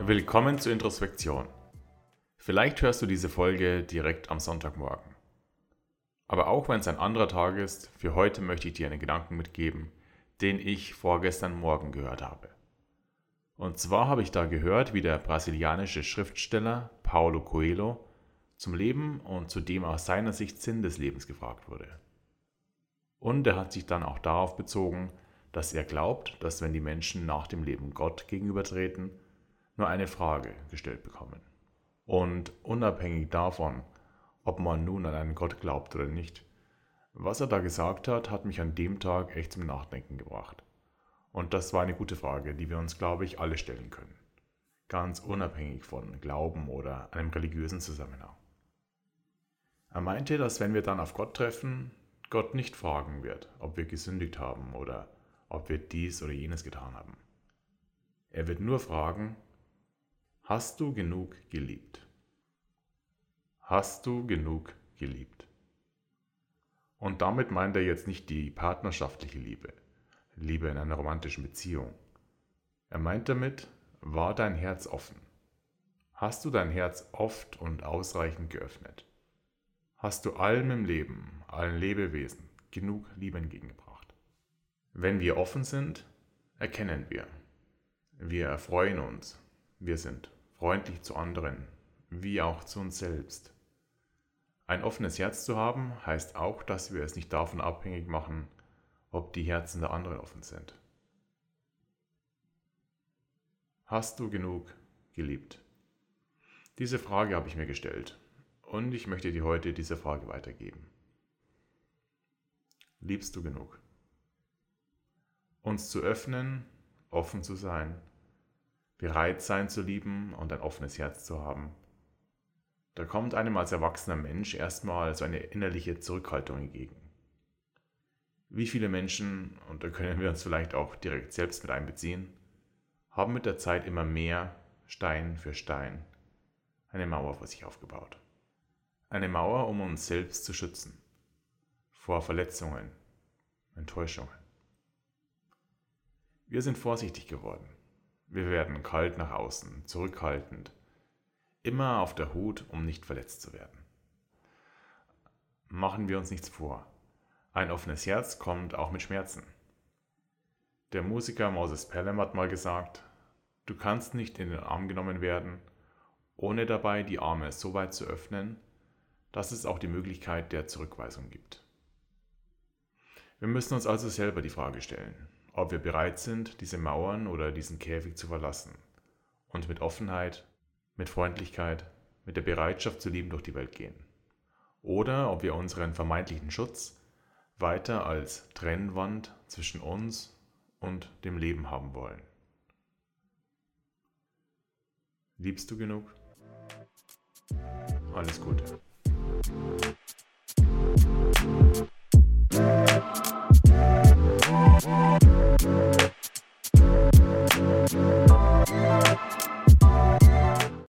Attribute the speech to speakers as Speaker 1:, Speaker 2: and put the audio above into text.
Speaker 1: Willkommen zur Introspektion. Vielleicht hörst du diese Folge direkt am Sonntagmorgen. Aber auch wenn es ein anderer Tag ist, für heute möchte ich dir einen Gedanken mitgeben, den ich vorgestern Morgen gehört habe. Und zwar habe ich da gehört, wie der brasilianische Schriftsteller Paulo Coelho zum Leben und zu dem aus seiner Sicht Sinn des Lebens gefragt wurde. Und er hat sich dann auch darauf bezogen, dass er glaubt, dass wenn die Menschen nach dem Leben Gott gegenübertreten, nur eine Frage gestellt bekommen. Und unabhängig davon, ob man nun an einen Gott glaubt oder nicht, was er da gesagt hat, hat mich an dem Tag echt zum Nachdenken gebracht. Und das war eine gute Frage, die wir uns, glaube ich, alle stellen können. Ganz unabhängig von Glauben oder einem religiösen Zusammenhang. Er meinte, dass wenn wir dann auf Gott treffen, Gott nicht fragen wird, ob wir gesündigt haben oder ob wir dies oder jenes getan haben. Er wird nur fragen, hast du genug geliebt? Hast du genug geliebt? Und damit meint er jetzt nicht die partnerschaftliche Liebe, Liebe in einer romantischen Beziehung. Er meint damit, war dein Herz offen? Hast du dein Herz oft und ausreichend geöffnet? Hast du allem im Leben, allen Lebewesen genug Liebe entgegengebracht? Wenn wir offen sind, erkennen wir. Wir erfreuen uns. Wir sind freundlich zu anderen, wie auch zu uns selbst. Ein offenes Herz zu haben, heißt auch, dass wir es nicht davon abhängig machen, ob die Herzen der anderen offen sind. Hast du genug geliebt? Diese Frage habe ich mir gestellt und ich möchte dir heute diese Frage weitergeben. Liebst du genug? Uns zu öffnen, offen zu sein, bereit sein zu lieben und ein offenes Herz zu haben. Da kommt einem als erwachsener Mensch erstmal so eine innerliche Zurückhaltung entgegen. Wie viele Menschen, und da können wir uns vielleicht auch direkt selbst mit einbeziehen, haben mit der Zeit immer mehr, Stein für Stein, eine Mauer vor sich aufgebaut. Eine Mauer, um uns selbst zu schützen vor Verletzungen, Enttäuschungen. Wir sind vorsichtig geworden. Wir werden kalt nach außen, zurückhaltend, immer auf der Hut, um nicht verletzt zu werden. Machen wir uns nichts vor. Ein offenes Herz kommt auch mit Schmerzen. Der Musiker Moses Pelham hat mal gesagt, du kannst nicht in den Arm genommen werden, ohne dabei die Arme so weit zu öffnen, dass es auch die Möglichkeit der Zurückweisung gibt. Wir müssen uns also selber die Frage stellen, ob wir bereit sind, diese Mauern oder diesen Käfig zu verlassen und mit Offenheit, mit Freundlichkeit, mit der Bereitschaft zu lieben durch die Welt gehen. Oder ob wir unseren vermeintlichen Schutz weiter als Trennwand zwischen uns und dem Leben haben wollen. Liebst du genug? Alles Gute.